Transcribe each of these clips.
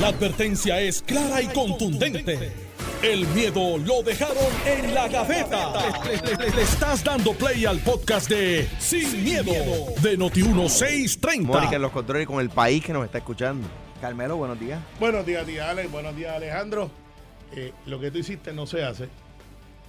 La advertencia es clara y contundente. El miedo lo dejaron en la gaveta. Le, le- le estás dando play al podcast de Sin, miedo, de Noti1630. Mónica en los controles con el país que nos está escuchando. Carmelo, buenos días. Buenos días, tía Alex. Buenos días, Alejandro. Eh, lo que tú hiciste no se hace.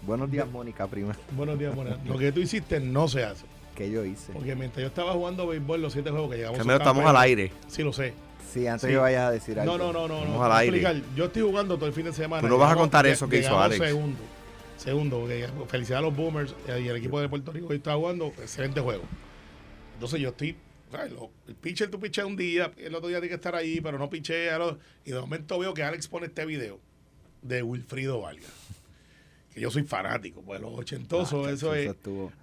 Buenos días, Mónica, prima. Buenos días, Mona. Lo que tú hiciste no se hace. ¿Qué yo hice? Porque mientras yo estaba jugando béisbol los siete juegos que llegamos Carmelo, a estamos al aire. Sí, lo sé. Sí, antes Sí. que vayas a decir algo. No, no, no, no. Vamos no. al aire. explicar. Yo estoy jugando todo el fin de semana. Tú no vas a contar eso que hizo Alex. Segundo. Segundo, porque felicidades a los Boomers eh, y el equipo de Puerto Rico que está jugando. Excelente juego. Entonces yo estoy. el pitcher tú picheas un día, el otro día tiene que estar ahí, pero no pichea. lo- Y de momento veo que Alex pone este video de Wilfrido Vargas. Que yo soy fanático, pues los ochentosos, Ah, eso es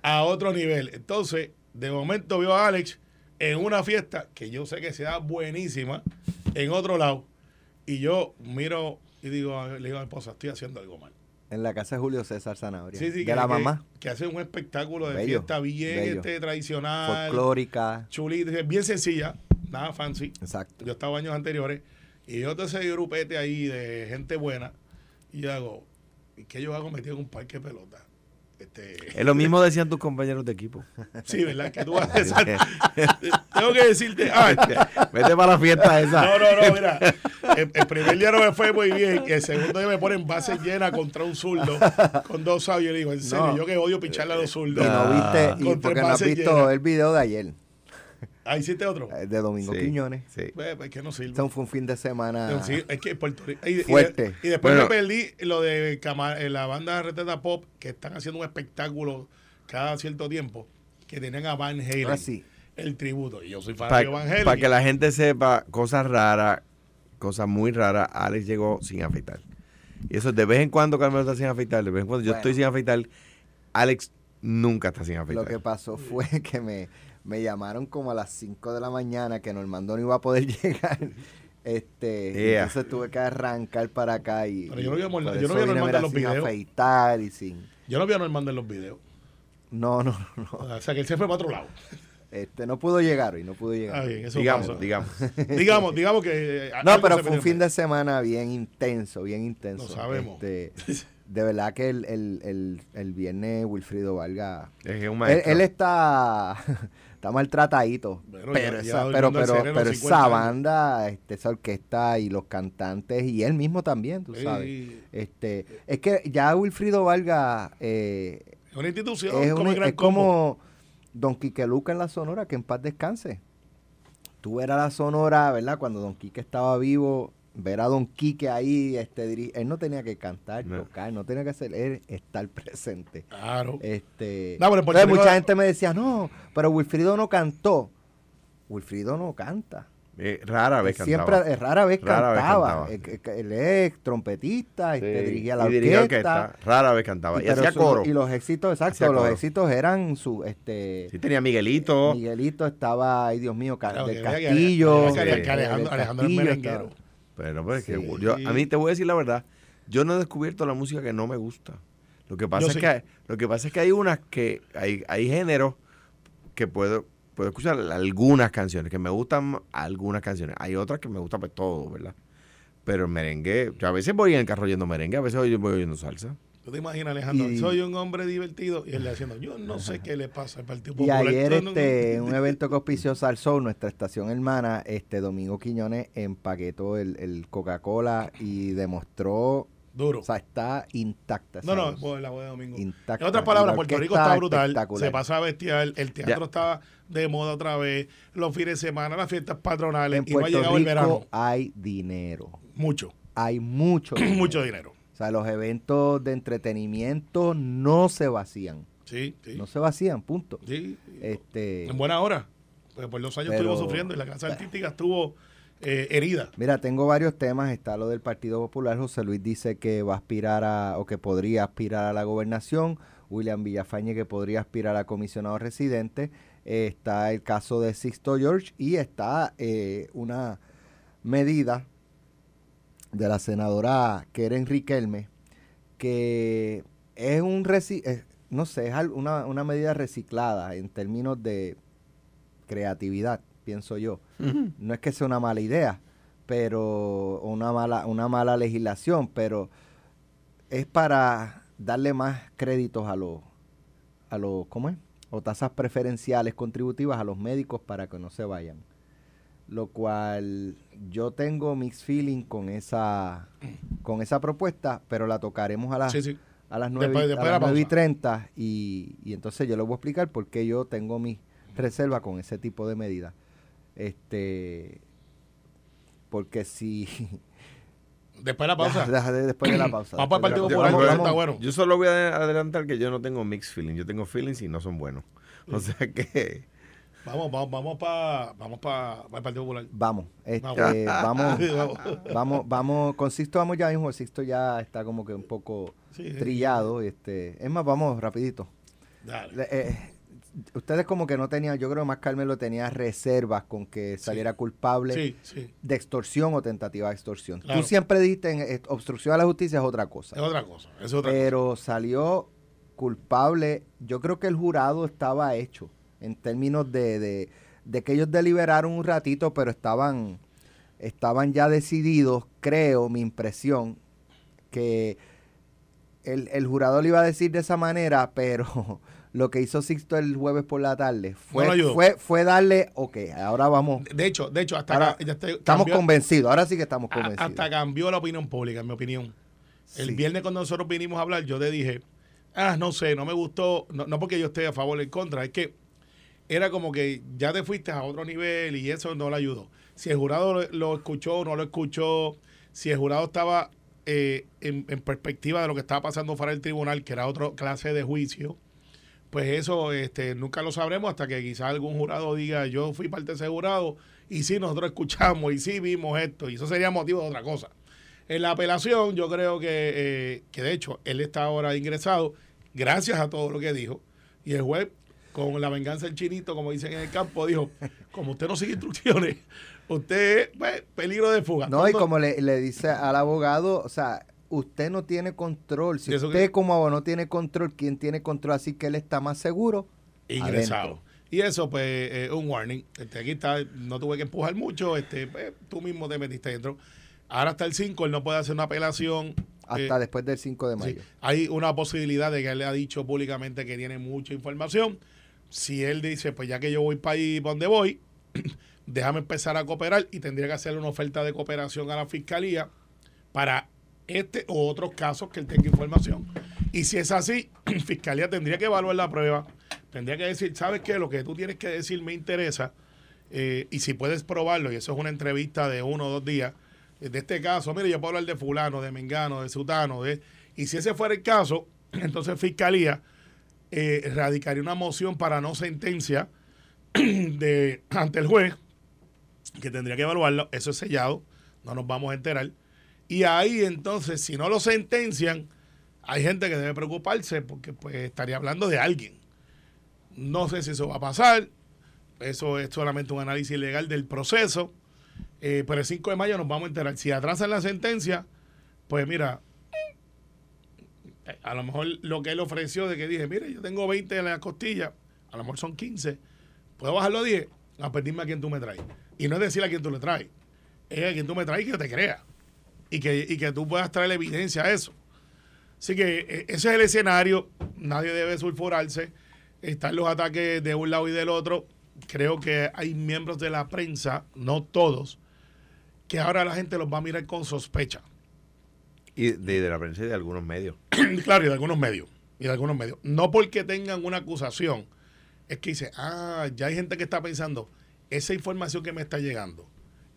a otro nivel. Entonces, de momento veo a Alex en una fiesta que yo sé que sea buenísima en otro lado. Y yo miro y digo, le digo a mi esposa, estoy haciendo algo mal. En la casa de Julio César Zanabria. Sí, sí, de que, la mamá. Que hace un espectáculo de Bello, fiesta bien este, tradicional, Folclórica. chulita, bien sencilla, nada fancy. Exacto. Yo estaba años anteriores y yo te ese grupete ahí de gente buena y yo hago, ¿y qué yo hago metido en un parque de pelota? Este, Es lo mismo decían tus compañeros de equipo. sí, ¿verdad? Que tú vas. Tengo que decirte, ay, Vete para la fiesta esa. No, no, no, mira. El, el primer día no me fue muy bien. El segundo día me ponen base llena contra un zurdo con dos sabios. Le digo, en serio, No. yo que odio picharle a los Y zurdos. no viste, y porque no has visto llena. el video de ayer, Ahí hiciste otro. eh, de Domingo Sí, Quiñones. sí. Pues, pues, que no sirve. Este fue un fin de semana. Sí, es que Puerto Rico. Y, y de- Fuerte. y después Bueno. me perdí lo de eh, la banda Reteta Pop, que están haciendo un espectáculo cada cierto tiempo, que tenían a Van Halen. Sí. El tributo. Y yo soy fan Para de Van Halen. que la gente sepa cosas raras, cosas muy raras, Alex llegó sin afeitar. Y eso de vez en cuando Carmelo está sin afeitar, de vez en cuando yo Bueno. estoy sin afeitar, Alex nunca está sin afeitar. Lo que pasó fue que me, me llamaron como a las 5 de la mañana que Normando no iba a poder llegar. Este, Yeah. entonces tuve que arrancar para acá y Pero yo no vi a yo no vi a Normando en los videos. afeitar y sin Yo no vi a Normando en los videos. no, no, no, O sea, que él se fue para otro lado. este no pudo llegar hoy, no pudo llegar. Ah, bien, eso digamos, pasa. digamos. digamos, digamos que. eh, No, pero fue un fin de semana bien intenso, bien intenso. Lo sabemos. Este, de verdad que el, el, el, el viernes Wilfrido Es un él, maestro. él está está maltratadito Bueno, pero, ya- esa, pero, pero, sereno, pero 50 esa banda este, esa orquesta y los cantantes y él mismo también tú sabes. Este es que ya Wilfrido Vargas eh, Es una institución es, como Gran es como Don Quique Luca en la Sonora que en paz descanse. Tú eras la Sonora verdad cuando Don Quique estaba vivo ver a Don Quique ahí este él no tenía que cantar No. tocar no tenía que hacer él estar presente Claro. este, No, pero entonces mucha gente me decía, no, pero Wilfrido no cantó. Wilfrido no canta. Eh, rara vez Siempre, cantaba. eh, rara vez Rara vez cantaba. cantaba. Eh, Él es trompetista, este, Sí. dirigía la Y dirigía orquesta. Rara vez cantaba. Y, hacía su- coro. y los éxitos, exacto, los éxitos eran su, este, Sí, tenía Miguelito. Miguelito estaba, ay Dios mío, Claro, del que vea que- Castillo. que- que- que. Alejandro, Castillo merenguero. estaba. Pero pues, que yo, a mí te voy a decir la verdad. Yo no he descubierto la música que no me gusta. Lo que pasa, Yo es, sí. que, lo que pasa es que hay unas que, hay, hay géneros que puedo, puedo escuchar algunas canciones, que me gustan algunas canciones. Hay otras que me gustan pues todo, ¿verdad? Pero el merengue, yo a veces voy en el carro oyendo merengue, a veces voy voy oyendo salsa. ¿Tú te imaginas, Alejandro? Y- Soy un hombre divertido. Y él le haciendo, yo no sé qué le pasa al Partido Y Popular. ayer, Esto no- este, en un evento que auspició Salsoul, nuestra estación hermana, este Domingo Quiñones empaquetó el, el Coca-Cola y demostró, Duro. o sea, está intacta. No, esa no, voz. pues, la voz de domingo. intacta. En otras Y palabras, la Puerto Rico está brutal. Se pasa bestial. El teatro Ya. está de moda otra vez. Los fines de semana, las fiestas patronales. En y no ha Puerto el verano. Hay dinero. Mucho. Hay mucho dinero. Mucho dinero. O sea, los eventos de entretenimiento no se vacían. Sí, sí. No se vacían, punto. sí. Este, En buena hora. Porque por dos años Pero- estuvimos sufriendo y la casa artística estuvo eh, herida. Mira, tengo varios temas. Está lo del Partido Popular. José Luis dice que va a aspirar a, o que podría aspirar a la gobernación. William Villafañe que podría aspirar a comisionado residente. Eh, está el caso de Sixto George y está eh, una medida de la senadora Keren Riquelme que es un no sé, es una, una medida reciclada en términos de creatividad, pienso yo. No es que sea una mala idea, pero una mala, una mala legislación, pero es para darle más créditos a los, a los, ¿cómo es? O tasas preferenciales contributivas a los médicos para que no se vayan. Lo cual yo tengo mixed feeling con esa, con esa propuesta, pero la tocaremos a las, Sí, sí. a las 9, Después- después de a la las 9 y pausa. 30 y, y entonces yo les voy a explicar por qué yo tengo mi reserva con ese tipo de medidas. Este, porque si... Después de la pausa. Deja- de- después de la pausa. Vamos para el Partido la Popular, Vamos- está bueno. Yo solo voy a adelantar que yo no tengo mixed feelings. Yo tengo feelings y no son buenos. O sea que. Vamos, vamos, vamos para vamos pa, pa el Partido Popular. Vamos, este, Vamos. vamos, vamos, con Sixto vamos ya mismo, Sixto ya está como que un poco Sí, sí. trillado, este, es más, vamos rapidito. Dale. Le- eh, ustedes como que no tenían, yo creo que más Carmelo tenía reservas con que saliera culpable Sí, de extorsión o tentativa de extorsión. Claro. Tú siempre dijiste en eh, obstrucción a la justicia es otra cosa. Es otra cosa. Es otra pero salió culpable. Yo creo que el jurado estaba hecho en términos de, de, de que ellos deliberaron un ratito, pero estaban, estaban ya decididos, creo, mi impresión, que el, el jurado le iba a decir de esa manera, pero lo que hizo Sixto el jueves por la tarde fue, No fue, fue darle, ok, ahora vamos. De hecho, de hecho, hasta Ahora, ya estamos cambió- convencidos, ahora sí que estamos a- convencidos. hasta cambió la opinión pública, en mi opinión. El Sí. viernes cuando nosotros vinimos a hablar, yo te dije, ah, no sé, no me gustó, no, no porque yo esté a favor o en contra, es que era como que ya te fuiste a otro nivel y eso no le ayudó. Si el jurado lo, escuchó o no lo escuchó, si el jurado estaba eh, en, en perspectiva de lo que estaba pasando fuera del tribunal, que era otra clase de juicio, pues eso este, nunca lo sabremos hasta que quizás algún jurado diga, yo fui parte de ese jurado y sí, nosotros escuchamos y sí vimos esto, y eso sería motivo de otra cosa. En la apelación, yo creo que, eh, que de hecho él está ahora ingresado gracias a todo lo que dijo. Y el juez, con la venganza del chinito, como dicen en el campo, dijo: Como usted no sigue instrucciones, usted es pues, peligro de fuga. No, y como le, le dice al abogado, o sea, usted no tiene control. Si ¿Y eso usted como abogado no tiene control, ¿quién tiene control? Así que él está más seguro. ingresado. adentro. Y eso, pues, eh, un warning. Este, aquí está, no tuve que empujar mucho, este, pues, tú mismo te metiste dentro. Ahora hasta el 5, él no puede hacer una apelación. Hasta eh, después del 5 de Sí, mayo. hay una posibilidad de que él le ha dicho públicamente que tiene mucha información. Si él dice, pues ya que yo voy para ahí, donde voy, déjame empezar a cooperar y tendría que hacerle una oferta de cooperación a la fiscalía para este o otros casos que él tenga información. Y si es así, fiscalía tendría que evaluar la prueba, tendría que decir, ¿sabes qué? Lo que tú tienes que decir me interesa. eh, y si puedes probarlo, y eso es una entrevista de uno o dos días, eh, de este caso, mire, yo puedo hablar de fulano, de mengano, de sutano, de, y si ese fuera el caso, entonces fiscalía eh, radicaría una moción para no sentencia de ante el juez, que tendría que evaluarlo, eso es sellado, no nos vamos a enterar. Y ahí entonces, si no lo sentencian, hay gente que debe preocuparse porque pues estaría hablando de alguien. No sé si eso va a pasar, eso es solamente un análisis legal del proceso, eh, pero el 5 de mayo nos vamos a enterar. Si atrasan la sentencia, pues mira, a lo mejor lo que él ofreció de que dije, mire, yo tengo 20 en la costilla, a lo mejor son 15, ¿puedo bajarlo a 10? A pedirme a quién tú me traes. Y no es decir a quién tú le traes, es a quien tú me traes que yo te crea. Y que, y que tú puedas traer evidencia a eso. Así que eh, ese es el escenario, nadie debe sulfurarse, están los ataques de un lado y del otro. Creo que hay miembros de la prensa, no todos, que ahora la gente los va a mirar con sospecha. Y de, de la prensa y de algunos medios. claro, y de algunos medios. Y de algunos medios. No porque tengan una acusación, es que dice, ah, ya hay gente que está pensando, esa información que me está llegando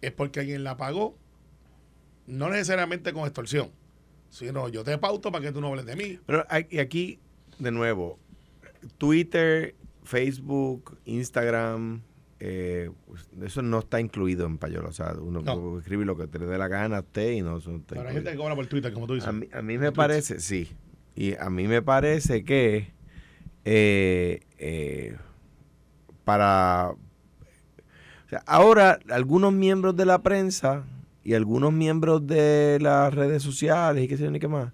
es porque alguien la pagó, no necesariamente con extorsión, sino yo te pauto para que tú no hables de mí. Pero aquí, de nuevo, Twitter, Facebook, Instagram, eh, eso no está incluido en Payola. O sea, uno No. puede escribir lo que te dé la gana a usted y no eso incluido. gente que cobra por Twitter, como tú dices. A mí, a mí me parece, sí. Y a mí me parece que eh, eh, para... o sea, ahora, algunos miembros de la prensa y algunos miembros de las redes sociales y qué sé yo ni qué más,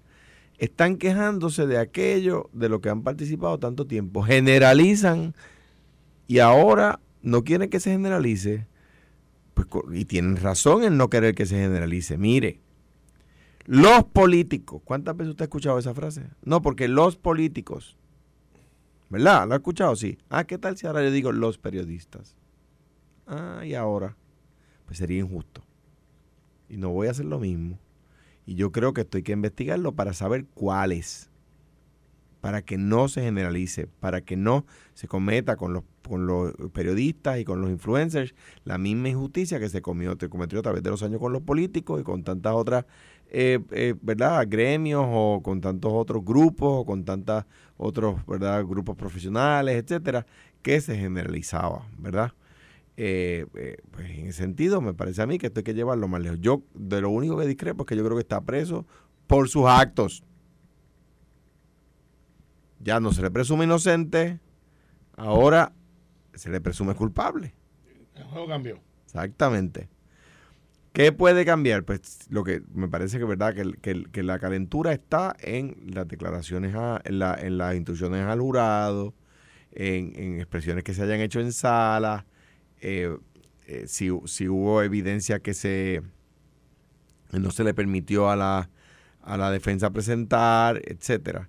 están quejándose de aquello de lo que han participado tanto tiempo. Generalizan y ahora no quieren que se generalice pues, y tienen razón en no querer que se generalice. Mire, los políticos, ¿cuántas veces usted ha escuchado esa frase? No, porque los políticos, ¿verdad? ¿Lo ha escuchado? Sí. Ah, ¿qué tal si ahora yo digo los periodistas? Ah, y ahora, pues sería injusto. Y no voy a hacer lo mismo. Y yo creo que esto hay que investigarlo para saber cuáles para que no se generalice, para que no se cometa con los, con los periodistas y con los influencers la misma injusticia que se comió, se cometió a través de los años con los políticos y con tantas otras, eh, eh, ¿verdad?, gremios o con tantos otros grupos o con tantos otros, ¿verdad?, grupos profesionales, etcétera, que se generalizaba, ¿verdad? Eh, pues en ese sentido, me parece a mí que esto hay que llevarlo más lejos. Yo, de lo único que discrepo es que yo creo que está preso por sus actos ya no se le presume inocente, ahora se le presume culpable. El juego cambió. Exactamente. ¿Qué puede cambiar? Pues lo que me parece que es verdad que, la calentura está en las declaraciones, en, las instrucciones al jurado, en, expresiones que se hayan hecho en sala, eh, eh, si, hubo evidencia que se no se le permitió a la, a la defensa presentar, etcétera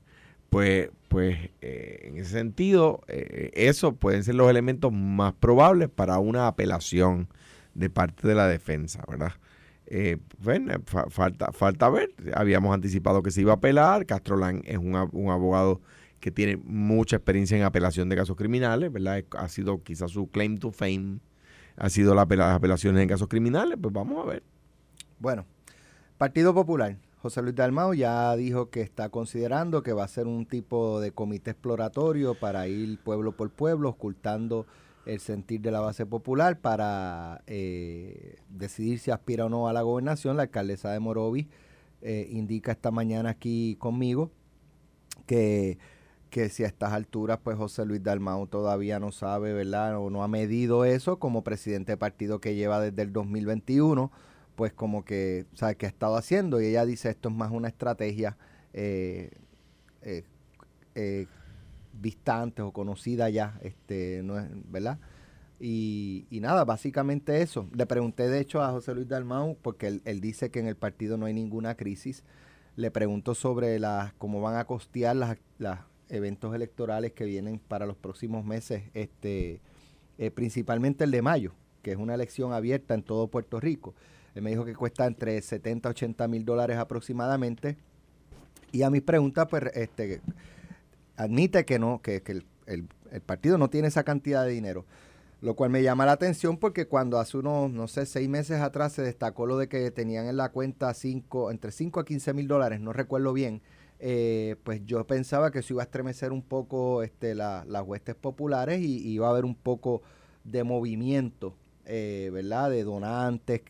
pues, pues eh, en ese sentido, eh, eso pueden ser los elementos más probables para una apelación de parte de la defensa, ¿verdad? Eh, bueno, falta, falta ver, habíamos anticipado que se iba a apelar, Castrolán es un, abogado que tiene mucha experiencia en apelación de casos criminales, ¿verdad? Ha sido quizás su claim to fame, ha sido la, las apelaciones en casos criminales, pues vamos a ver. Bueno, Partido Popular, José Luis Dalmau ya dijo que está considerando que va a ser un tipo de comité exploratorio para ir pueblo por pueblo, ocultando el sentir de la base popular para eh, decidir si aspira o no a la gobernación. La alcaldesa de Morovis eh, indica esta mañana aquí conmigo que, que si a estas alturas pues José Luis Dalmau todavía no sabe, ¿verdad? O no ha medido eso como presidente de partido que lleva desde el 2021 pues como que, ¿sabe qué ha estado haciendo? Y ella dice, esto es más una estrategia eh, eh, eh o conocida ya, este, no es, ¿verdad? Y, nada, básicamente eso. Le pregunté de hecho a José Luis Dalmau, porque él, dice que en el partido no hay ninguna crisis. Le pregunto sobre las, cómo van a costear los las eventos electorales que vienen para los próximos meses, este, eh, principalmente el de mayo, que es una elección abierta en todo Puerto Rico. Él me dijo que cuesta entre 70 a 80 mil dólares aproximadamente. Y a mis preguntas, pues, este, admite que no, que, el, partido no tiene esa cantidad de dinero. Lo cual me llama la atención porque cuando hace unos, no sé, seis meses atrás se destacó lo de que tenían en la cuenta cinco, entre 5 a 15 mil dólares, no recuerdo bien, eh, pues yo pensaba que eso iba a estremecer un poco este, las huestes populares y, iba a haber un poco de movimiento, eh, ¿verdad? De donantes,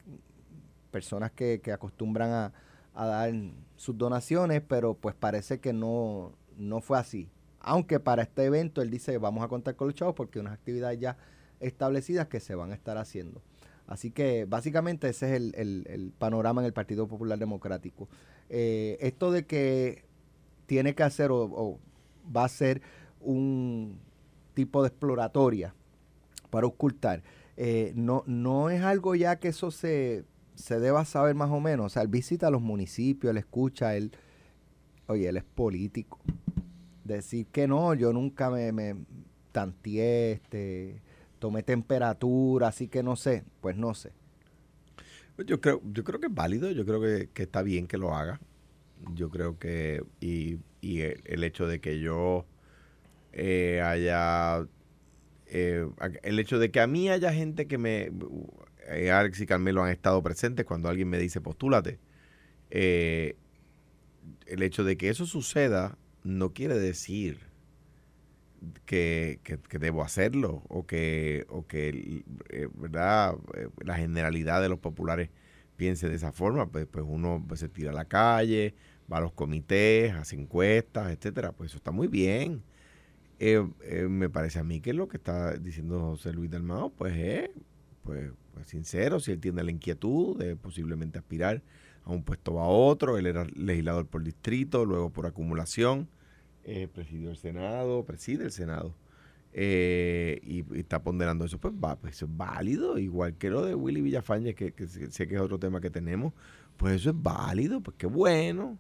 personas que, acostumbran a, dar sus donaciones, pero pues parece que no, no fue así. Aunque para este evento él dice vamos a contar con los chavos porque unas actividades ya establecidas que se van a estar haciendo. Así que básicamente ese es el, panorama en el Partido Popular Democrático. Eh, esto de que tiene que hacer o, va a ser un tipo de exploratoria para ocultar, eh, no, no es algo ya que eso se, se deba saber más o menos. O sea, él visita los municipios, él escucha, él, oye, él es político. Decir que no, yo nunca me, me tanteé, este, tomé temperatura, así que no sé, pues no sé. Yo creo, yo creo que es válido, yo creo que, está bien que lo haga. Yo creo que, y, y el, hecho de que yo eh, haya, eh, el hecho de que a mí haya gente que me, eh, Alex y Carmelo han estado presentes cuando alguien me dice postúlate. Eh, el hecho de que eso suceda no quiere decir que, debo hacerlo o que, o que eh, ¿verdad? la generalidad de los populares piense de esa forma. Pues, pues uno pues, se tira a la calle, va a los comités, hace encuestas, etcétera. Pues eso está muy bien. me parece a mí que lo que está diciendo José Luis Dalmao, pues es pues, sincero, si él tiene la inquietud de posiblemente aspirar a un puesto o a otro. Él era legislador por distrito, luego por acumulación, eh, presidió el Senado, preside el Senado. eh, y, está ponderando eso, pues va, pues eso es válido, igual que lo de Willy Villafañez, que, sé que es otro tema que tenemos, pues eso es válido, pues qué bueno.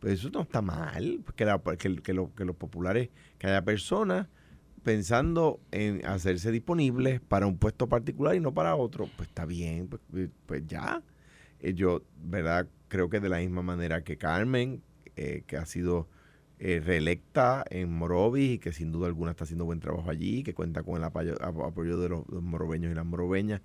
Pues eso no está mal, pues que, la- que, que lo- que los populares, que haya personas pensando en hacerse disponibles para un puesto particular y no para otro, pues está bien, pues, eh, pues ya. Eh, yo, ¿verdad? Creo que de la misma manera que Carmen, eh, que ha sido eh, reelecta en Morovis y que sin duda alguna está haciendo buen trabajo allí, que cuenta con el apoyo, ap- apoyo de los, los morobeños y las morobeñas,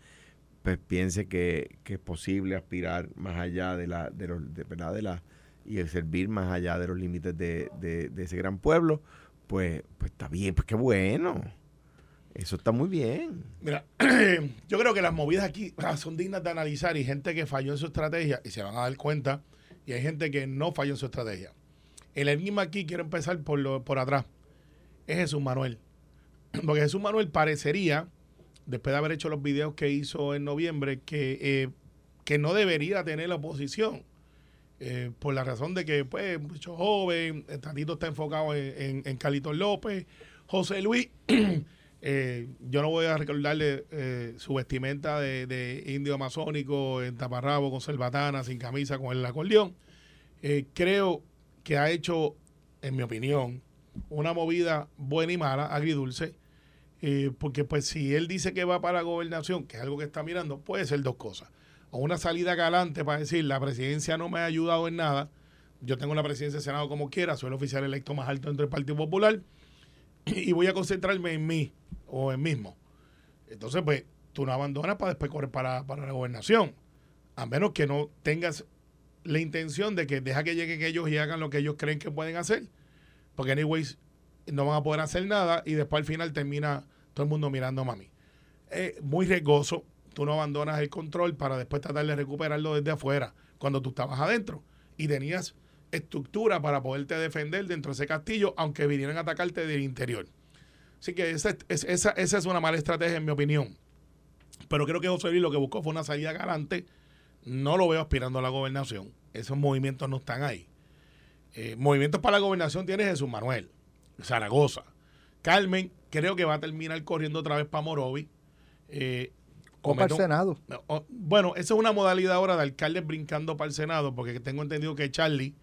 pues piense que, que es posible aspirar más allá de la, de los, de, ¿verdad? De la, y servir más allá de los límites de- de ese gran pueblo, pues, pues está bien, pues qué bueno. Eso está muy bien. Mira, yo creo que las movidas aquí son dignas de analizar y gente que falló en su estrategia y se van a dar cuenta y hay gente que no falló en su estrategia. El enigma aquí, quiero empezar por, lo, por atrás, es Jesús Manuel. Porque Jesús Manuel parecería, después de haber hecho los videos que hizo en noviembre, que, eh, que no debería tener la oposición. Eh, por la razón de que, pues, mucho joven, el Tatito está enfocado en, en, en Carlitos López, José Luis, eh, yo no voy a recordarle eh, su vestimenta de, de indio amazónico en taparrabo, con cerbatana, sin camisa, con el acordeón. Eh, creo que ha hecho, en mi opinión, una movida buena y mala, agridulce, eh, porque pues si él dice que va para gobernación, que es algo que está mirando, puede ser dos cosas. O una salida galante para decir, la presidencia no me ha ayudado en nada, yo tengo la presidencia del Senado como quiera, soy el oficial electo más alto dentro del Partido Popular, y voy a concentrarme en mí o en mismo. Entonces, pues, tú no abandonas para después correr para, para la gobernación. A menos que no tengas la intención de que deja que lleguen ellos y hagan lo que ellos creen que pueden hacer. Porque, anyways, no van a poder hacer nada y después al final termina todo el mundo mirando a mami. Eh, muy riesgoso. Tú no abandonas el control para después tratar de recuperarlo desde afuera, cuando tú estabas adentro y tenías estructura para poderte defender dentro de ese castillo, aunque vinieran a atacarte del interior. Así que esa, es- esa, esa es una mala estrategia, en mi opinión. Pero creo que José Luis lo que buscó fue una salida galante. No lo veo aspirando a la gobernación. Esos movimientos no están ahí. Eh, movimientos para la gobernación tiene Jesús Manuel, Zaragoza. Carmen, creo que va a terminar corriendo otra vez para Morovi. Eh, O para el Senado. o- Bueno, esa es una modalidad ahora de alcaldes brincando para el Senado, porque tengo entendido que Charlie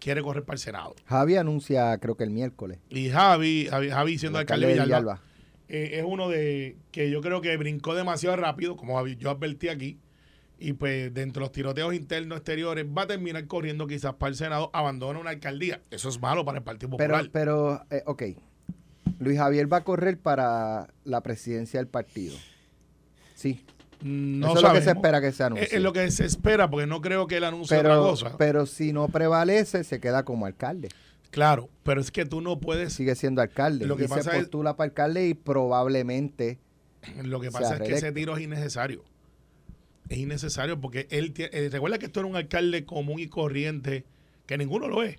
quiere correr para el Senado. Javi anuncia, creo que el miércoles. Y Javi, Javi, Javi siendo el alcalde de Villalba, Villalba. eh, es uno de que yo creo que brincó demasiado rápido, como yo advertí aquí, y pues dentro de los tiroteos internos exteriores va a terminar corriendo quizás para el Senado, abandona una alcaldía. Eso es malo para el Partido Pero, Popular. pero eh, ok. Luis Javier va a correr para la presidencia del partido. Sí. no Eso es lo que se espera que se Es, anuncie. es lo que se espera, porque no creo que él anuncie otra pero, cosa. pero si no prevalece, se queda como alcalde. claro, pero es que tú no puedes Sigue siendo alcalde. Lo que y pasa se es- postula para alcalde y probablemente Lo que pasa es que ese tiro es innecesario. Es innecesario porque él tie- eh, recuerda que esto era un alcalde común y corriente, que ninguno lo es,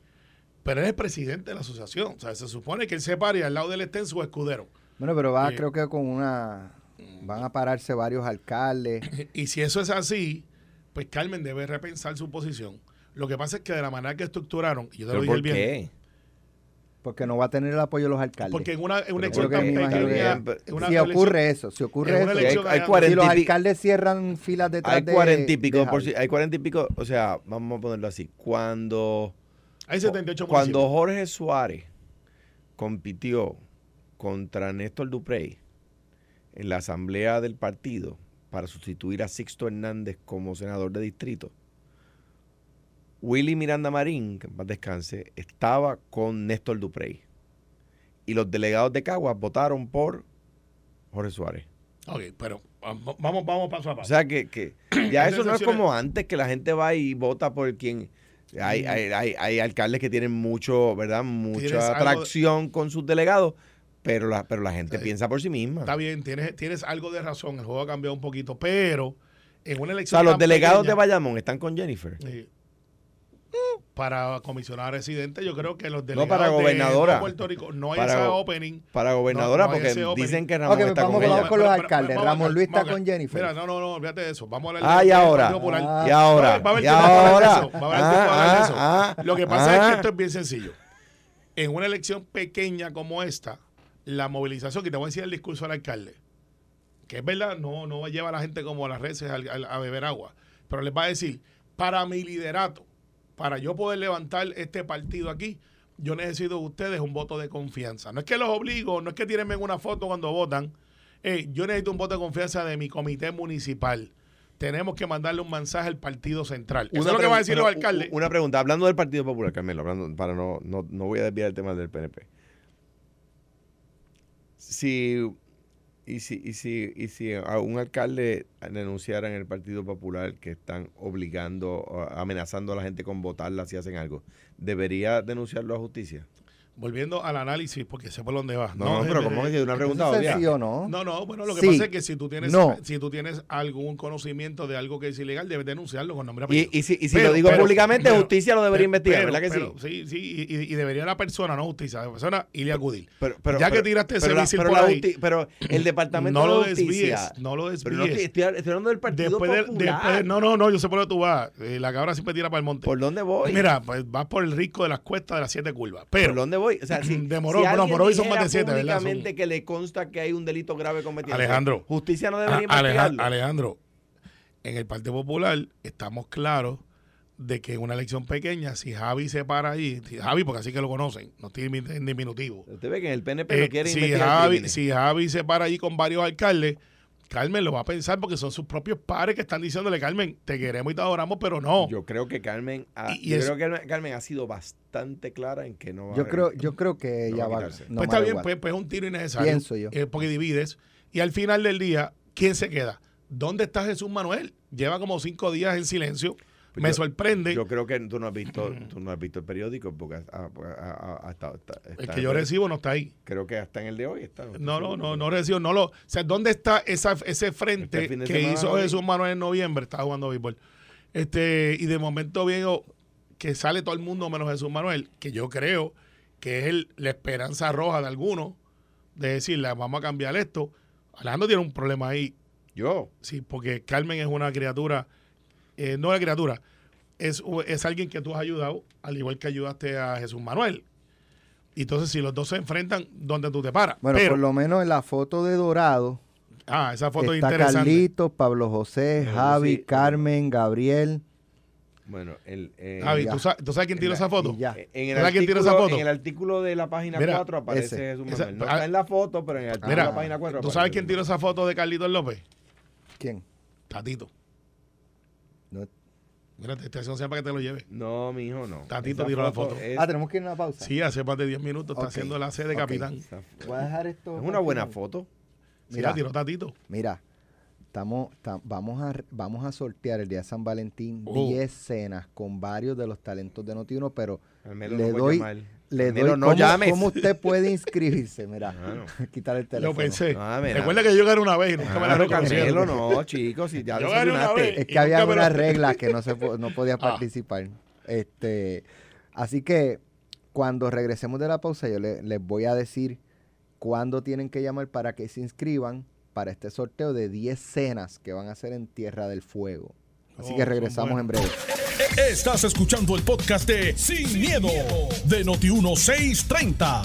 pero él es presidente de la asociación. O sea, se supone que él se pare y al lado de él esté en su escudero. Bueno, pero va, Eh, creo que con una. Van a pararse varios alcaldes. Y si eso es así, pues Carmen debe repensar su posición. Lo que pasa es que de la manera que estructuraron, y yo te lo ¿Pero dije el por viernes, qué? Porque no va a tener el apoyo de los alcaldes. porque en una, en una elección creo que tan pequeña, una si ocurre eso, si ocurre eso, Hay, elección hay si 40 los alcaldes cierran filas detrás hay de 40 y pico, de por si- hay 40 y pico, o sea, vamos a ponerlo así, cuando, hay 78 cuando municipios. Jorge Suárez compitió contra Néstor Duprey en la asamblea del partido para sustituir a Sixto Hernández como senador de distrito, Willy Miranda Marín, que en paz descanse, estaba con Néstor Duprey. Y los delegados de Caguas votaron por Jorge Suárez. Ok, pero vamos, vamos paso a O paso. sea que, que ya eso no es como antes, que la gente va y vota por quien... Hay, hay, hay, hay alcaldes que tienen mucho, ¿verdad? Mucha de- atracción con sus delegados, pero la, pero la gente Sí. piensa por sí misma. Está bien, tienes, tienes algo de razón, el juego ha cambiado un poquito, pero en una O elección sea, los delegados de Bayamón están con Jennifer. eh, para comisionar residente, yo creo que los delegados para de gobernadora. Puerto Rico no hay Para esa opening. Para gobernadora, no porque dicen que Ramón Ok, está vamos con con ella. los- con los alcaldes. Ramón Luis está con Jennifer. Mira, no, no, no, olvídate de eso. Vamos a hablar Ah, y ahora. Ah. Y ahora. Va a haber- tiempo para de ahora. eso, va a haber tiempo para hablar de eso. Ah, ah, Lo que pasa es que esto es bien sencillo. En una elección pequeña como esta, la movilización, que te voy a decir el discurso del alcalde, que es verdad, no, no lleva a la gente como a las redes al- a beber agua, pero les va a decir, para mi liderato, para yo poder levantar este partido aquí, yo necesito de ustedes un voto de confianza. No es que los obligo, no es que tírenme en una foto cuando votan. Eh, yo necesito un voto de confianza de mi comité municipal. Tenemos que mandarle un mensaje al partido central. Eso es lo que va a decir los alcaldes. Una pregunta, hablando del Partido Popular, Carmelo, hablando, para no, no, no voy a desviar el tema del PNP. Si, y si, y si, y si a un alcalde denunciara en el Partido Popular que están obligando, amenazando a la gente con votarla si hacen algo, ¿debería denunciarlo a justicia? Volviendo al análisis, porque sé por dónde va. No, no, pero eh, como que una pregunta obvia. ¿Sí o no? No, no, bueno, lo que Sí. pasa es que si tú tienes No. si tú tienes algún conocimiento de algo que es ilegal, debes denunciarlo con nombre y Y, apellido. y si, y si Pero- lo digo pero- públicamente, pero- justicia lo debería pero- investigar, pero- ¿verdad que pero- sí? Sí, sí, y, y debería la persona, no justicia, la persona ir a acudir. Pero, pero- Ya que tiraste ese misil pero por la ahí, pero el departamento no de lo justicia desvíes, no lo pero desvíes. no estoy, estoy- estoy hablando del partido después de, popular después de- no, no, no, yo sé por dónde tú vas. Eh, la cabra siempre tira para el monte. ¿por dónde voy? Mira, pues vas por el risco de las cuestas de las siete curvas. Pero ¿por dónde voy? O sea, si, De Morón, si bueno, alguien Morón son más de siete, ¿verdad? Son- que le consta que hay un delito grave cometido Alejandro. justicia no Ah, debería investigarlo Alejandro, en el Partido Popular estamos claros de que en una elección pequeña, si Javi se para ahí, si Javi, porque así que lo conocen, no estoy en diminutivo. usted ve que en el PNP Eh, no quiere si, Javi, si Javi se para allí con varios alcaldes, Carmen lo va a pensar porque son sus propios padres que están diciéndole, Carmen, te queremos y te adoramos, pero no. yo creo que Carmen ha, Y- y yo es- creo que Carmen, Carmen ha sido bastante clara en que no va a Yo haber- creo, yo creo que No ella va a no pues está bien, pues, pues es un tiro innecesario. Pienso yo. eh, porque divides. Y al final del día, ¿quién se queda? ¿Dónde está Jesús Manuel? Lleva como cinco días en silencio. Pues Me yo- sorprende. yo creo que tú no has visto tú no has visto el periódico porque ha- ha- ha- ha estado- está- el que yo recibo no está ahí. creo que hasta en el de hoy está No, no, no, no recibo, no lo. O sea, ¿dónde está esa, ese Este frente de que hizo. Jesús Manuel en noviembre? Estaba jugando béisbol. Este, y de momento veo que sale todo el mundo menos Jesús Manuel, que yo creo que es el- la esperanza roja de algunos de decirle, vamos a cambiar esto. Alejandro tiene un problema ahí, yo sí, porque Carmen es una criatura, eh, no una criatura, es, es alguien que tú has ayudado, al igual que ayudaste a Jesús Manuel. Y entonces, si los dos se enfrentan, ¿dónde tú te paras? Bueno, Pero, por lo menos en la foto de Dorado ah, esa foto está interesante. Carlitos, Pablo José, Javi, sí, Carmen, Gabriel. bueno el eh, Javi. ¿tú sabes, tú sabes quién tiró la- esa foto? ya. En el, ¿Sabes quién tiró esa artículo, foto? en el artículo de la página Mira, 4 aparece ese. Jesús Esa- Manuel. No ah, está en la foto, pero en el artículo Mira, de la página 4 ¿tú sabes quién tiró esa foto de Carlitos López? ¿Quién? Tatito. No- Mira, te estoy haciendo para que te lo lleve. No, mi hijo, no. Tatito tiró la foto. es- Ah, tenemos que ir a una pausa. Sí, hace más de 10 minutos está haciendo la C de capitán. Voy a dejar esto. es una buena foto. Sí, Mira. la tiró Tatito. Mira, estamos, ta- vamos, a, vamos a sortear el día de San Valentín Oh. 10 cenas con varios de los talentos de Notiuno, pero le no doy, llamar. Le no cómo, llames. cómo usted puede inscribirse. Mira, Claro. quitar el teléfono. Lo pensé. Ah, mira. Recuerda que yo gané una vez y nunca me la Claro, reconocieron. Carmelo, no, chicos, si ya Yo gané una vez. Es Y que había nunca me unas lo- reglas que no se po- no podía Ah. participar. Este, así que cuando regresemos de la pausa, yo le- les voy a decir cuándo tienen que llamar para que se inscriban para este sorteo de 10 cenas que van a hacer en Tierra del Fuego. Así Oh, que regresamos en breve. Estás escuchando el podcast de Sin, miedo, de Noti1630.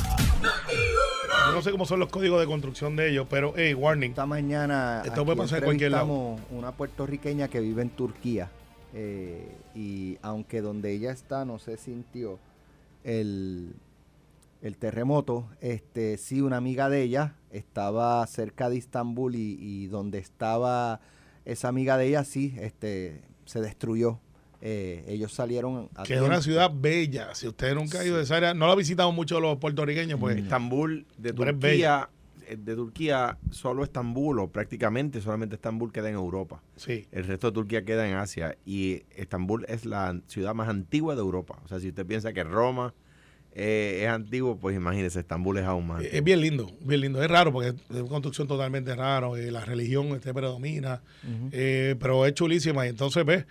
Yo no sé cómo son los códigos de construcción de ellos, pero, hey, warning. Esta mañana Esto aquí puede pasar en cualquier lado. entrevistamos una puertorriqueña que vive en Turquía eh, y aunque donde ella está no se sintió el, el terremoto, este sí una amiga de ella estaba cerca de Istambul y, y donde estaba esa amiga de ella sí este se destruyó. Eh, ellos salieron a Que es una ciudad bella. Si usted nunca ha ido de esa área, no lo ha visitado mucho los puertorriqueños, pues. Estambul, de Turquía, eh, de Turquía, solo Estambul, o prácticamente solamente Estambul queda en Europa. Sí. El resto de Turquía queda en Asia. Y Estambul es la ciudad más antigua de Europa. O sea, si usted piensa que Roma eh, es antiguo, pues imagínese, Estambul es aún más. Es antiguo. bien lindo, bien lindo. Es raro porque es una construcción totalmente rara, eh, la religión este predomina, eh, pero es chulísima. Y entonces, ves,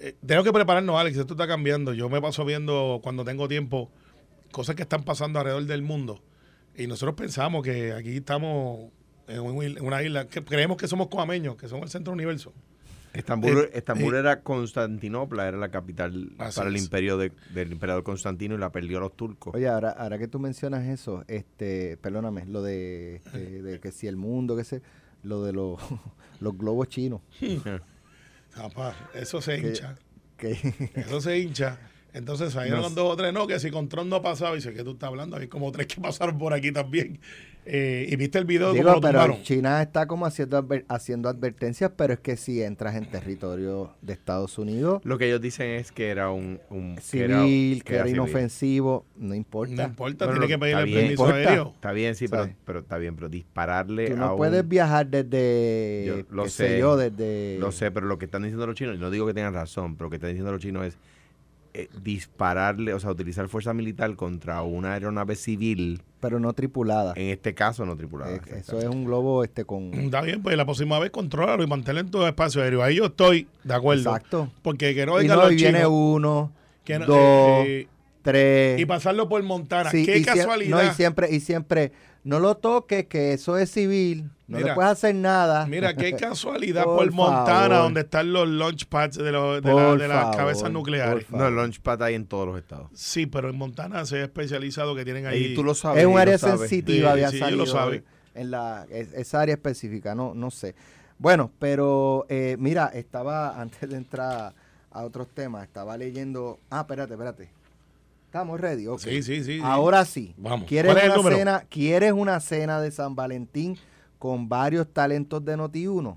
eh, tengo que prepararnos, Alex, esto está cambiando. Yo me paso viendo cuando tengo tiempo cosas que están pasando alrededor del mundo. Y nosotros pensamos que aquí estamos en un- en una isla, que creemos que somos coameños, que somos el centro del universo. Estambul, Eh, Estambul eh, era Constantinopla, era la capital para el imperio de- del emperador Constantino y la perdió a los turcos. Oye, ahora, ahora que tú mencionas eso, este, perdóname, lo de, este, de que si el mundo, que se, lo de los, los globos chinos, Papá, eso se hincha. Eso se hincha. Entonces salieron No dos o tres, no, que si con Trump no pasaba, y dice que tú estás hablando, hay como tres que pasaron por aquí también. Eh, y viste el video de Digo, cómo lo pero. China está como haciendo, adver- haciendo advertencias, pero es que si entras en territorio de Estados Unidos, Lo que ellos dicen es que era un... un que era- civil, que era civil. inofensivo, no importa. No importa, Bueno, tiene que está pedirle bien. permiso Importa. aéreo. Está bien, sí, pero, pero está bien, pero dispararle Tú a no un- puedes viajar desde, Yo lo sé. sé yo, desde... Lo sé, pero lo que están diciendo los chinos, y no digo que tengan razón, pero lo que están diciendo los chinos es eh, dispararle, o sea, utilizar fuerza militar contra una aeronave civil, Pero no tripulada. en este caso no tripulada. Eh, eso es un globo este con... Está bien, pues la próxima vez contrólalo y manténlo en tu espacio aéreo. Ahí yo estoy de acuerdo. Exacto. Porque que no y no, los y viene chinos uno, que no- dos, eh, tres... y pasarlo por Montana. Sí, Qué y sie- casualidad. no, y siempre, y siempre, no lo toques, que eso es civil, no Mira, le puedes hacer nada. Mira, qué casualidad Por por, Montana, favor. donde están los launch pads de, los- de, la- de las favor, cabezas nucleares. No, el launchpad hay en todos los estados. Sí, pero en Montana se ha especializado que tienen ahí. Y tú lo sabes. es un área sensitiva, Sí, había sí, salido lo saben. en la es- esa área específica, no, no sé. Bueno, pero eh, mira, estaba antes de entrar a otros temas, estaba leyendo. Ah, espérate, espérate. Estamos ready. Sí, sí, sí. Ahora sí. Vamos. ¿Quieres ¿Cuál es una cena? ¿Quieres una cena de San Valentín con varios talentos de Noti1?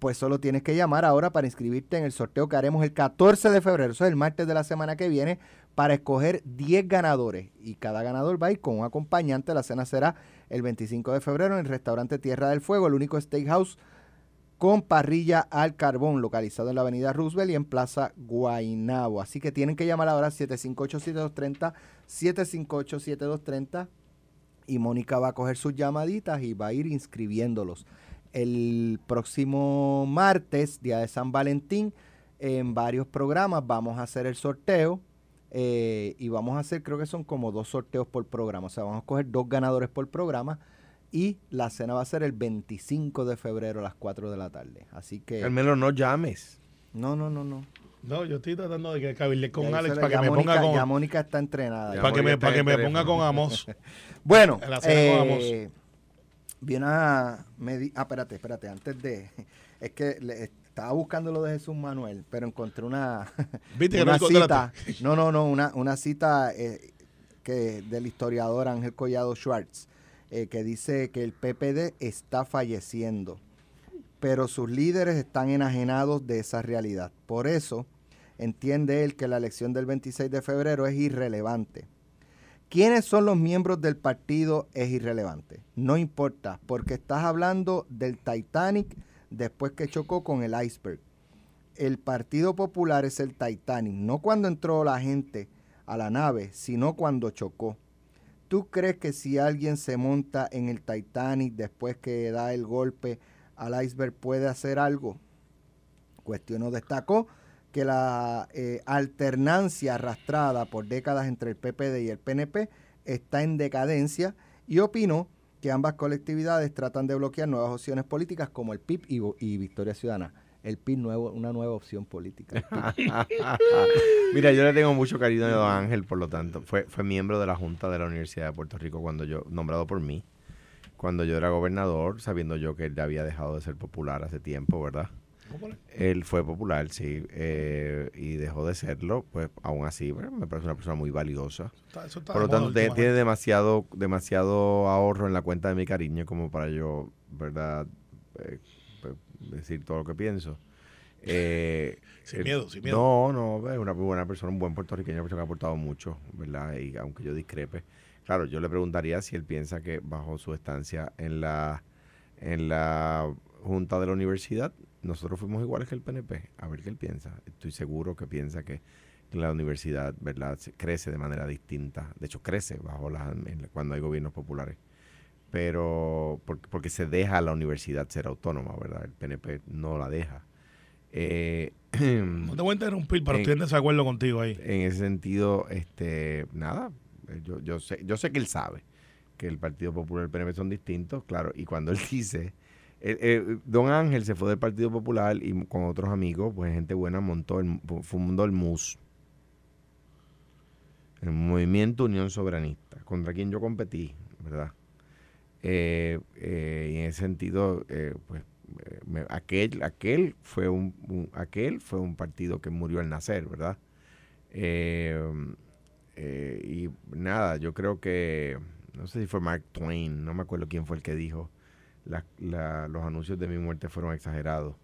Pues solo tienes que llamar ahora para inscribirte en el sorteo que haremos el 14 de febrero, eso es el martes de la semana que viene, para escoger 10 ganadores. Y cada ganador va a ir con un acompañante. La cena será el 25 de febrero en el restaurante Tierra del Fuego, el único steakhouse con parrilla al carbón, localizado en la avenida Roosevelt y en Plaza Guainabo. Así que tienen que llamar ahora 758-7230, 758-7230 y Mónica va a coger sus llamaditas y va a ir inscribiéndolos. El próximo martes, día de San Valentín, en varios programas vamos a hacer el sorteo eh, y vamos a hacer, creo que son como dos sorteos por programa, o sea, vamos a coger dos ganadores por programa y la cena va a ser el 25 de febrero a las 4 de la tarde. Así que... Carmelo, no llames. No, no, no, no. No, yo estoy tratando de que cabilde con Ya Alex para que ya me Mónica- ponga Ya con. Mónica está entrenada. Ya Para que me, para que me ponga con Amos. Bueno, En la cena con eh, vi una... me di- ah, espérate, espérate, antes de... Es que le- estaba buscando lo de Jesús Manuel, pero encontré una, Viste que no una cita. No, no, no, una, una cita eh, que del historiador Ángel Collado Schwartz, eh, que dice que el PPD está falleciendo, pero sus líderes están enajenados de esa realidad. Por eso entiende él que la elección del 26 de febrero es irrelevante. ¿Quiénes son los miembros del partido? Es irrelevante. No importa, porque estás hablando del Titanic después que chocó con el iceberg. El Partido Popular es el Titanic, no cuando entró la gente a la nave, sino cuando chocó. ¿Tú crees que si alguien se monta en el Titanic después que da el golpe al iceberg puede hacer algo? Cuestionó destacó que la eh, alternancia arrastrada por décadas entre el PPD y el PNP está en decadencia y opinó que ambas colectividades tratan de bloquear nuevas opciones políticas como el PIB y, y Victoria Ciudadana. El PIB, nuevo, una nueva opción política. Mira, yo le tengo mucho cariño a Don Ángel, por lo tanto, fue, fue miembro de la Junta de la Universidad de Puerto Rico cuando yo, nombrado por mí, cuando yo era gobernador, sabiendo yo que él había dejado de ser popular hace tiempo, ¿verdad? Él fue popular, sí, eh, y dejó de serlo, pues aún así, bueno, me parece una persona muy valiosa. Está- eso está Por lo tanto, te- tiene demasiado, demasiado ahorro en la cuenta de mi cariño como para yo, ¿verdad? Eh, decir todo lo que pienso. Eh, Sin miedo, sin miedo. No, no, es una buena persona, un buen puertorriqueño, persona que ha aportado mucho, ¿verdad? Y aunque yo discrepe, claro, yo le preguntaría si él piensa que bajo su estancia en la, en la junta de la universidad, nosotros fuimos iguales que el PNP, a ver qué él piensa. Estoy seguro que piensa que la universidad, ¿verdad?, crece de manera distinta. De hecho, crece bajo las, cuando hay gobiernos populares. Pero porque, porque se deja a la universidad ser autónoma, ¿verdad? El PNP no la deja. Eh, No te voy a interrumpir, pero en- estoy en desacuerdo contigo ahí. en ese sentido, este, nada, eh, yo, yo sé, yo sé que él sabe que el Partido Popular y el PNP son distintos, claro, y cuando él dice Eh, eh, don Ángel se fue del Partido Popular y con otros amigos, pues gente buena, montó, el, fundó el MUS, el Movimiento Unión Soberanista, contra quien yo competí, ¿verdad? Eh, y en ese sentido, pues aquel, aquel, fue un, aquel fue un partido que murió al nacer, ¿verdad? y nada, yo creo que, no sé si fue Mark Twain, no me acuerdo quién fue el que dijo, los anuncios de mi muerte fueron exagerados.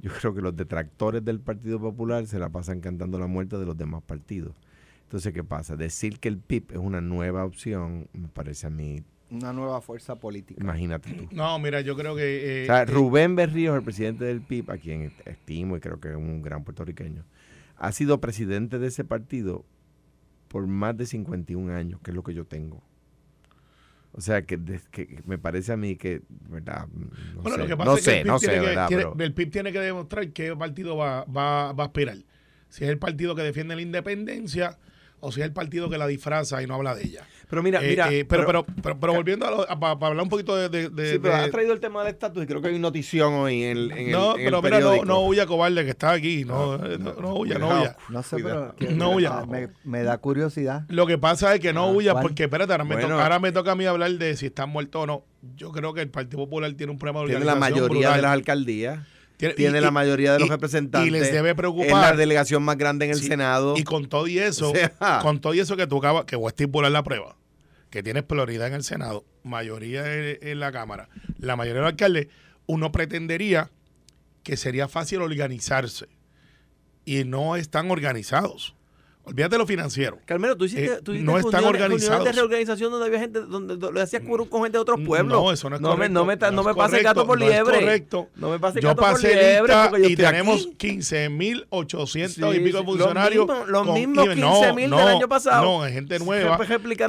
Yo creo que los detractores del Partido Popular se la pasan cantando la muerte de los demás partidos. Entonces, ¿qué pasa? Decir que el PIB es una nueva opción, me parece a mí... Una nueva fuerza política. Imagínate tú. No, mira, yo creo que... Eh, o sea, eh, Rubén Berríos, el presidente del PIB, a quien estimo y creo que es un gran puertorriqueño, ha sido presidente de ese partido por más de 51 años, que es lo que yo tengo. O sea, que, me parece a mí que, ¿verdad? No bueno, sé, lo que pasa no es que sé, no sé, ¿verdad? El PIB tiene que demostrar qué partido va, va, va a aspirar. Si es el partido que defiende la independencia o si es el partido que la disfraza y no habla de ella. Pero mira, eh, mira. Eh, pero, pero, pero, volviendo a, para hablar un poquito de, de, Sí, pero has traído el tema del estatus y creo que hay notición hoy en el. En no, el, pero mira, no, no huya, cobarde, que está aquí. No, no, no, huya, no huya. No sé, pero. no huya. Me, da curiosidad. Lo que pasa es que no ah, huya, porque espérate, ahora, me toca, ahora me toca a mí hablar de si están muertos o no. Yo creo que el Partido Popular tiene un problema de organización. Tiene la mayoría de las alcaldías. Tiene, la mayoría de los representantes. Y les debe preocupar. Es la delegación más grande en el Senado. Y con todo y eso, con todo y eso que tú acabas, que voy a estipular la prueba, que tienes prioridad en el Senado, mayoría en, la Cámara, la mayoría de los alcaldes, uno pretendería que sería fácil organizarse. Y no están organizados. Olvídate lo financiero. Carmelo, tú hiciste, eh, tú no están organizados. de reorganización donde había gente, donde lo hacías con gente de otros pueblos. No, eso no es correcto. Me, no me, no me pase gato por liebre. es correcto. No me pase yo gato pasé por liebre. y tenemos 15.800 y pico funcionarios. Los mismos 15.000 del año pasado. No, es gente nueva.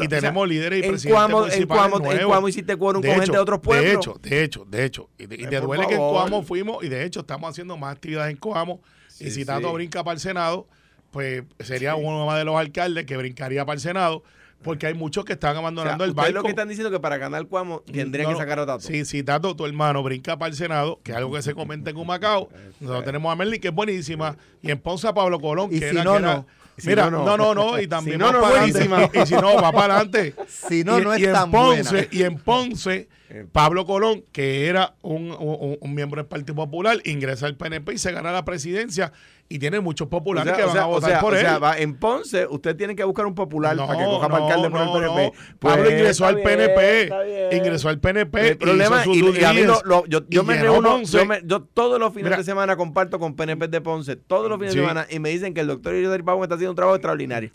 Y tenemos líderes y presidentes Cuamo, municipales en nuevos. En Cuamo hiciste quórum con gente de otros pueblos. De hecho, de hecho, de hecho. Y te duele que en Cuamo fuimos, y de hecho estamos haciendo más actividades en Cuamo. Y si tanto brinca para el Senado pues sería uno más de los alcaldes que brincaría para el Senado, porque hay muchos que están abandonando el barco. lo que están diciendo que para ganar Cuamo tendrían que sacar a Tato. Sí, si Tato, tu hermano, brinca para el Senado, que es algo que se comenta en Humacao. Nosotros tenemos a Merlin, que es buenísima, y en Ponce a Pablo Colón, que, era, no, no. Mira, no, no, no, y también si no, no, para Y si no, va para adelante. Si no, no es y tan Ponce, Y en Ponce, Pablo Colón, que era un, un, un, miembro del Partido Popular, ingresa al PNP y se gana la presidencia y tiene muchos populares que van a votar por él. O sea, va, en Ponce usted tiene que buscar un popular para que coja para alcalde por el PNP. Pablo pues, ingresó al PNP, ingresó al PNP. El problema, y, y, a mí lo, yo, yo me reúno, yo, me, yo, todos los fines de semana comparto con PNP de Ponce, todos los fines de semana, y me dicen que el doctor Iridori Pavón está haciendo un trabajo extraordinario.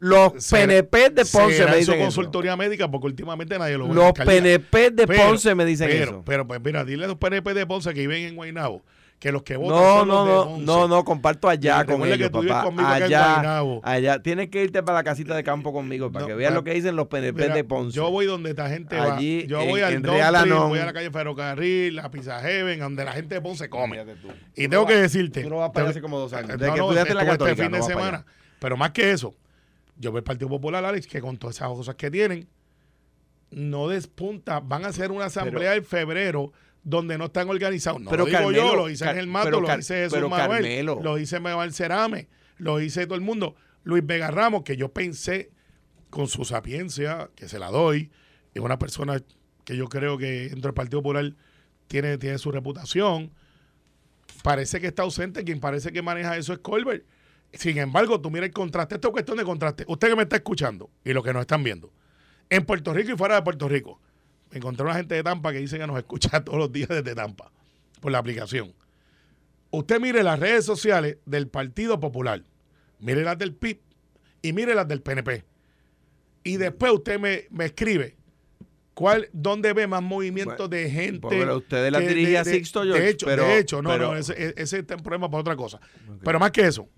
los PNP de Ponce me dicen consultoría médica porque últimamente nadie lo ve. Los PNP de Ponce me dicen eso. Pero, pues mira, dile a los PNP de Ponce que viven en Guaynabo que los que votan no, son no, los de no, no, comparto allá con ellos, papá. allá, allá. Tienes que irte para la casita de campo conmigo para que veas lo que dicen los PNP de Ponce. Yo voy donde esta gente Allí, va. Yo voy al Real voy a la calle Ferrocarril, la Pizza Heaven, donde la gente de Ponce come. Y tengo que decirte. Tú no vas para hace como dos años. Desde que estudiaste la Católica, este fin de semana. Pero más que eso, yo veo el Partido Popular, Alex, que con todas esas cosas que tienen, no despunta. Van a hacer una asamblea en febrero donde no están organizados. No pero lo digo yo, lo dice Ángel Mato, lo dice Jesús Manuel, lo dice Manuel Cerame, lo dice todo el mundo. Luis Vega Ramos, que yo pensé con su sapiencia, que se la doy, es una persona que yo creo que dentro del Partido Popular tiene, tiene su reputación. Parece que está ausente, quien parece que maneja eso es Colbert. Sin embargo, tú mira el contraste, esto es cuestión de contraste. Usted que me está escuchando y los que nos están viendo, en Puerto Rico y fuera de Puerto Rico, encontré una gente de Tampa que dice que nos escucha todos los días desde Tampa por la aplicación. Usted mire las redes sociales del Partido Popular, mire las del PIB y mire las del PNP. Y después usted me, escribe cuál, dónde ve más movimiento de gente. Pero usted la dirige a Sixto De hecho, de hecho no, no, ese, ese está en problema para otra cosa. Pero más que eso,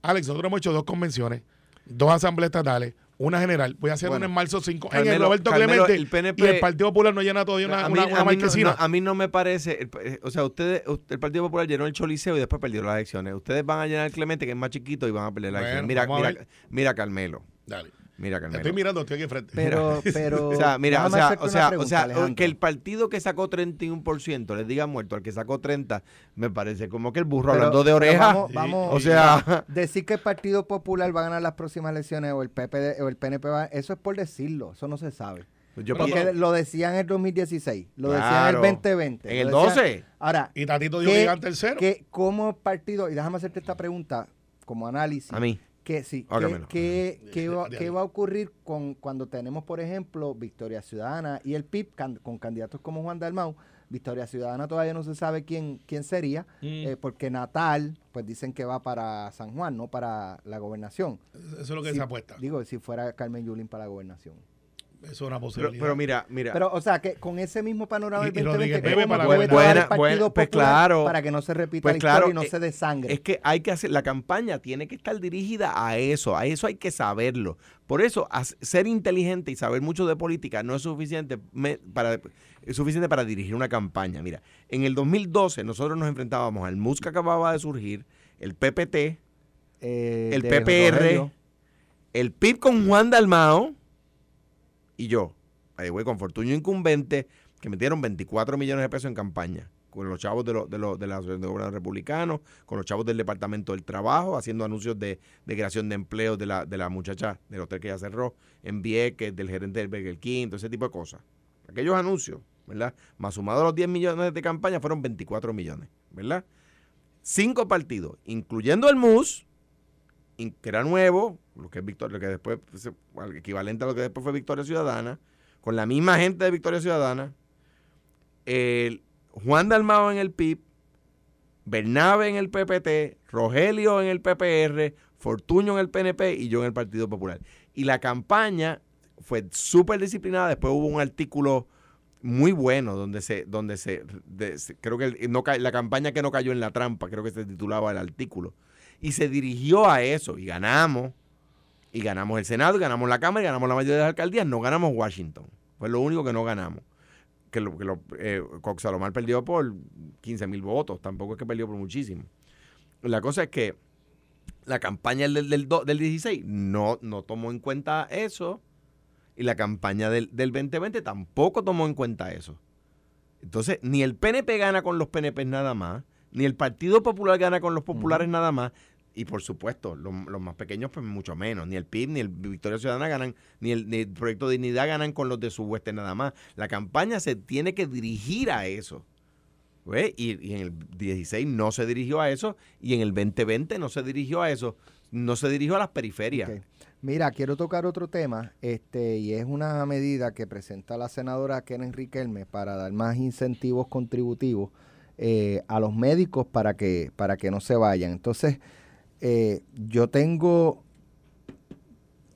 Alex, nosotros hemos hecho dos convenciones, dos asambleas estatales, una general. Voy a hacer una en marzo 5. En el Roberto Clemente. El PNP, y el Partido Popular no llena todavía una, a mí, una, marquesina. a mí no me parece. Eh, o sea, ustedes, el Partido Popular llenó el Choliseo y después perdió las elecciones. Ustedes van a llenar el Clemente, que es más chiquito, y van a perder las elecciones. Mira, mira, mira, Carmelo. Dale. Mira, Carmelo. estoy mirando, estoy aquí enfrente. Pero, pero. O sea, mira, o sea, o sea, o sea, Alejandro. que el partido que sacó 31% les diga muerto al que sacó 30, me parece como que el burro Pero- hablando de oreja. Vamos, Sí. vamos- o sea, decir que el Partido Popular va a ganar las próximas elecciones o el PP o el PNP va, eso es por decirlo, eso no se sabe. yo Porque lo decían en el 2016, lo decían Claro. en el 2020. En el lo decían- 12. Ahora, y Tatito dijo ¿qué- que tercero. que como partido, y déjame hacerte esta pregunta como análisis. a mí. Que sí, que, Hágamelo. que- que va, a ocurrir con cuando tenemos, por ejemplo, Victoria Ciudadana y el PIB can- con candidatos como Juan Dalmau? Victoria Ciudadana todavía no se sabe quién, quién sería, Mm. eh, porque Natal, pues dicen que va para San Juan, no para la gobernación. Eso es lo que Si- se apuesta. Digo, si fuera Carmen Yulín para la gobernación. Eso es una Pero, posibilidad. pero mira, mira. Pero, o sea, que con ese mismo panorama del y Rodríguez 2020, Bebe ¿cómo para Buena- Partido pues claro. para que no se repita Pues la historia claro, y no eh, se desangre? Es que hay que hacer, la campaña tiene que estar dirigida a eso, a eso hay que saberlo. Por eso, ser inteligente y saber mucho de política no es suficiente para, es suficiente para dirigir una campaña. Mira, en el 2012 nosotros nos enfrentábamos al MUS que acababa de surgir, el PPT, Eh, el PPR, Rogelio. el PIB con Juan Dalmao y yo, ahí voy con Fortuño Incumbente, que metieron 24 millones de pesos en campaña, con los chavos de, los de, los de la Asociación de Gobernadores Republicanos, con los chavos del Departamento del Trabajo, haciendo anuncios de, de creación de empleo de la, de la muchacha del hotel que ya cerró, en Vieques, del gerente del Burger King, todo ese tipo de cosas. Aquellos anuncios, ¿verdad? Más sumado a los 10 millones de campaña, fueron 24 millones, ¿verdad? Cinco partidos, incluyendo el MUS, que era nuevo, lo que es Victoria, lo que después, equivalente a lo que después fue Victoria Ciudadana, con la misma gente de Victoria Ciudadana, el Juan Dalmao en el PIB, Bernabe en el PPT, Rogelio en el PPR, Fortuño en el PNP y yo en el Partido Popular. Y la campaña fue súper disciplinada. Después hubo un artículo muy bueno donde se, donde se, creo que el- no la campaña que no cayó en la trampa, creo que se titulaba el artículo. Y se dirigió a eso y ganamos. Y ganamos el Senado, y ganamos la Cámara, y ganamos la mayoría de las alcaldías, no ganamos Washington. Fue lo único que no ganamos. Que lo, que lo, eh, Cox Salomar perdió por 15 mil votos, tampoco es que perdió por muchísimo. La cosa es que la campaña del, del, del 16 no, no tomó en cuenta eso, y la campaña del, del 2020 tampoco tomó en cuenta eso. Entonces, ni el PNP gana con los PNP nada más, ni el Partido Popular gana con los populares nada más, y por supuesto, los, más pequeños, pues mucho menos. Ni el PIB, ni el Victoria Ciudadana ganan, ni el, ni el Proyecto Dignidad ganan con los de su oeste nada más. La campaña se tiene que dirigir a eso. ¿Ve? Y, en el 16 no se dirigió a eso, y en el 2020 no se dirigió a eso, no se dirigió a las periferias. Mira, quiero tocar otro tema, este, y es una medida que presenta la senadora Keren Riquelme para dar más incentivos contributivos eh, a los médicos para que, para que no se vayan. Entonces, eh, yo tengo,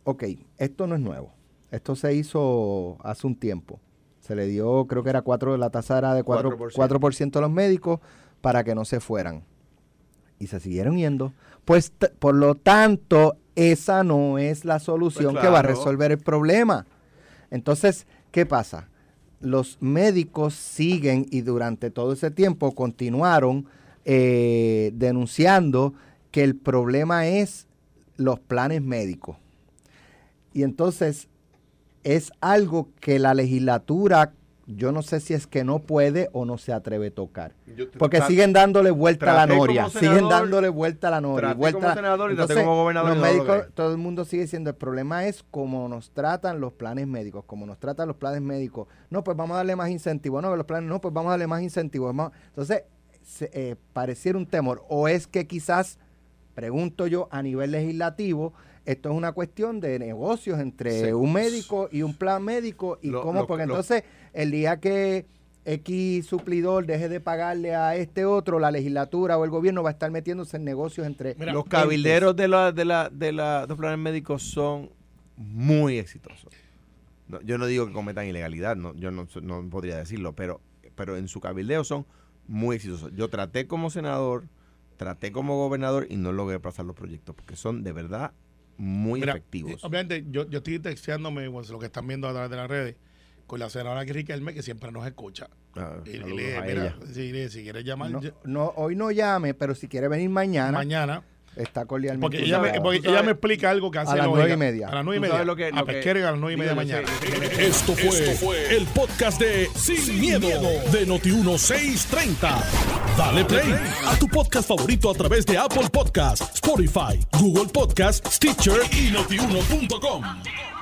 ok, esto no es nuevo. Esto se hizo hace un tiempo. Se le dio, creo que era 4, la tasa era de 4%, 4%. 4 a los médicos para que no se fueran. Y se siguieron yendo. Pues, por lo tanto, esa no es la solución Pues que va a resolver el problema. Entonces, ¿qué pasa? Los médicos siguen y durante todo ese tiempo continuaron eh, denunciando que el problema es los planes médicos. Y entonces es algo que la legislatura, yo no sé si es que no puede o no se atreve a tocar. Porque siguen dándole vuelta a la noria, siguen dándole vuelta a la noria. vuelta como senador y Entonces, como gobernador Los médicos, todo el mundo sigue diciendo, el problema es cómo nos tratan los planes médicos, cómo nos tratan los planes médicos. No, pues vamos a darle más incentivos. No, los planes, no, pues vamos a darle más incentivos. Entonces, se- eh, pareciera un temor. O es que quizás, pregunto yo, a nivel legislativo, esto es una cuestión de negocios entre Sí. un médico y un plan médico. ¿Y Lo- cómo? lo- Porque lo- entonces, el día que X suplidor deje de pagarle a este otro, la legislatura o el gobierno va a estar metiéndose en negocios entre Mira, los cabilderos de, la, de, la, de, la, de los planes médicos son muy exitosos. No, yo no digo que cometan ilegalidad, no, yo no, no podría decirlo, pero, pero en su cabildeo son muy exitosos. Yo traté como senador, traté como gobernador y no logré pasar los proyectos porque son de verdad muy Mira, efectivos. eh, Obviamente, yo, yo estoy texteándome, pues, lo que están viendo a través de las redes, con la senadora Riquelme, que siempre nos escucha. Ah, Y, le mira, si, quieres llamar no, hoy no llame, pero si quiere venir mañana, mañana, está cordialmente Porque ella me, porque ella me explica algo que hace las lógica. nueve y media. A las nueve y media. sabes lo que- a que- pesquera a las nueve y media de mañana. sé- Esto fue, el podcast de Sin, miedo, de Noti1630. Dale play a tu podcast favorito a través de Apple Podcasts, Spotify, Google Podcasts, Stitcher y notiuno.com.